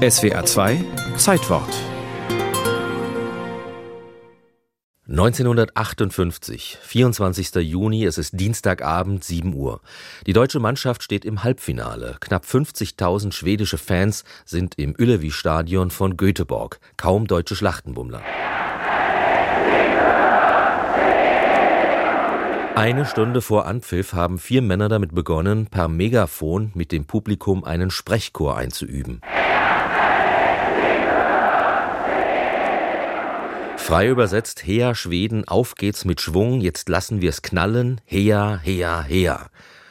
SWR 2 Zeitwort 1958, 24. Juni, es ist Dienstagabend, 7 Uhr. Die deutsche Mannschaft steht im Halbfinale. Knapp 50.000 schwedische Fans sind im Ullevi-Stadion von Göteborg. Kaum deutsche Schlachtenbummler. Eine Stunde vor Anpfiff haben vier Männer damit begonnen, per Megafon mit dem Publikum einen Sprechchor einzuüben. Frei übersetzt, Hea Schweden, auf geht's mit Schwung, jetzt lassen wir's knallen, Hea, Hea, Hea.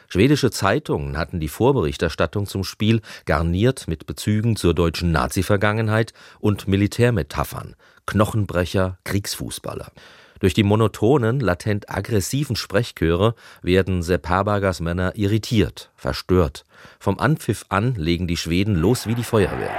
Schwedische Zeitungen hatten die Vorberichterstattung zum Spiel garniert mit Bezügen zur deutschen Nazi-Vergangenheit und Militärmetaphern, Knochenbrecher, Kriegsfußballer. Durch die monotonen, latent aggressiven Sprechchöre werden Sepp Herbergers Männer irritiert, verstört. Vom Anpfiff an legen die Schweden los wie die Feuerwehr.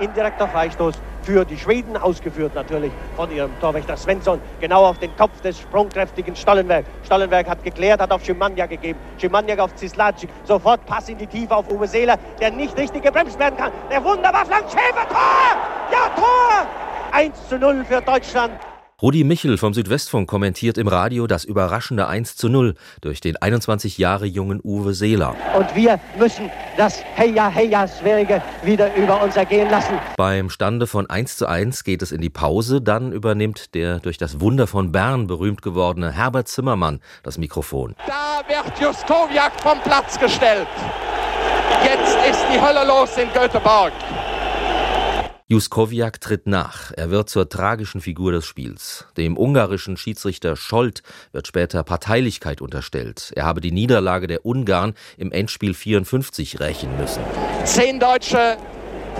Indirekter Freistoß für die Schweden, ausgeführt natürlich von ihrem Torwächter Svensson, genau auf den Kopf des sprungkräftigen Stollenberg. Stollenberg hat geklärt, hat auf Schimanja gegeben, Schimanja auf Zislacic, sofort Pass in die Tiefe auf Uwe Seeler, der nicht richtig gebremst werden kann. Der wunderbar flankt, Schäfer, Tor! Ja, Tor! 1 zu 0 für Deutschland. Rudi Michel vom Südwestfunk kommentiert im Radio das überraschende 1 zu 0 durch den 21 Jahre jungen Uwe Seeler. Und wir müssen das Heya Heya Sverige wieder über uns ergehen lassen. Beim Stande von 1 zu 1 geht es in die Pause, dann übernimmt der durch das Wunder von Bern berühmt gewordene Herbert Zimmermann das Mikrofon. Da wird Juskowiak vom Platz gestellt. Jetzt ist die Hölle los in Göteborg. Juskowiak tritt nach. Er wird zur tragischen Figur des Spiels. Dem ungarischen Schiedsrichter Scholt wird später Parteilichkeit unterstellt. Er habe die Niederlage der Ungarn im Endspiel 54 rächen müssen. Zehn Deutsche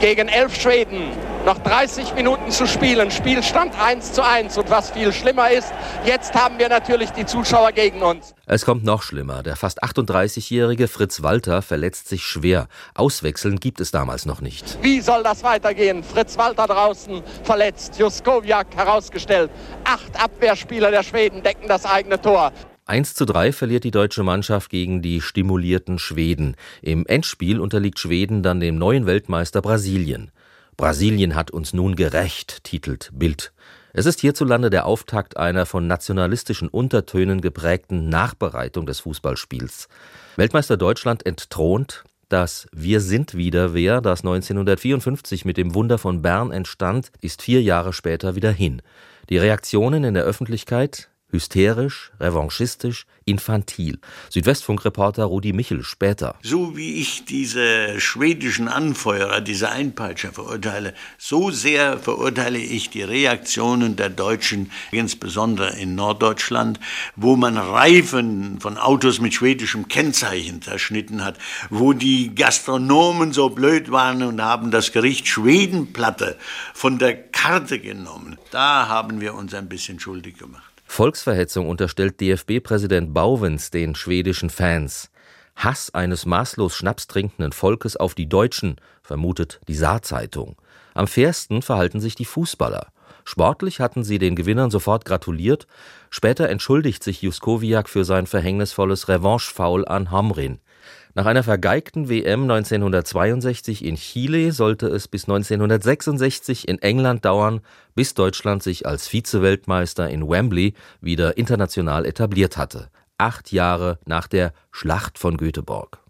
gegen elf Schweden. Noch 30 Minuten zu spielen. Spielstand 1 zu 1. Und was viel schlimmer ist, jetzt haben wir natürlich die Zuschauer gegen uns. Es kommt noch schlimmer. Der fast 38-jährige Fritz Walter verletzt sich schwer. Auswechseln gibt es damals noch nicht. Wie soll das weitergehen? Fritz Walter draußen verletzt. Juskowiak herausgestellt. Acht Abwehrspieler der Schweden decken das eigene Tor. 1 zu 3 verliert die deutsche Mannschaft gegen die stimulierten Schweden. Im Endspiel unterliegt Schweden dann dem neuen Weltmeister Brasilien. Brasilien hat uns nun gerecht, titelt Bild. Es ist hierzulande der Auftakt einer von nationalistischen Untertönen geprägten Nachbereitung des Fußballspiels. Weltmeister Deutschland entthront, das Wir sind wieder wer, das 1954 mit dem Wunder von Bern entstand, ist vier Jahre später wieder hin. Die Reaktionen in der Öffentlichkeit Hysterisch, revanchistisch, infantil. Südwestfunkreporter Rudi Michel später. So wie ich diese schwedischen Anfeuerer, diese Einpeitscher verurteile, so sehr verurteile ich die Reaktionen der Deutschen, insbesondere in Norddeutschland, wo man Reifen von Autos mit schwedischem Kennzeichen zerschnitten hat, wo die Gastronomen so blöd waren und haben das Gericht Schwedenplatte von der Karte genommen. Da haben wir uns ein bisschen schuldig gemacht. Volksverhetzung unterstellt DFB-Präsident Bauwens den schwedischen Fans. Hass eines maßlos schnapstrinkenden Volkes auf die Deutschen, vermutet die Saarzeitung. Am fairsten verhalten sich die Fußballer. Sportlich hatten sie den Gewinnern sofort gratuliert. Später entschuldigt sich Juskowiak für sein verhängnisvolles Revanche-Foul an Hamrin. Nach einer vergeigten WM 1962 in Chile sollte es bis 1966 in England dauern, bis Deutschland sich als Vize-Weltmeister in Wembley wieder international etabliert hatte. Acht Jahre nach der Schlacht von Göteborg.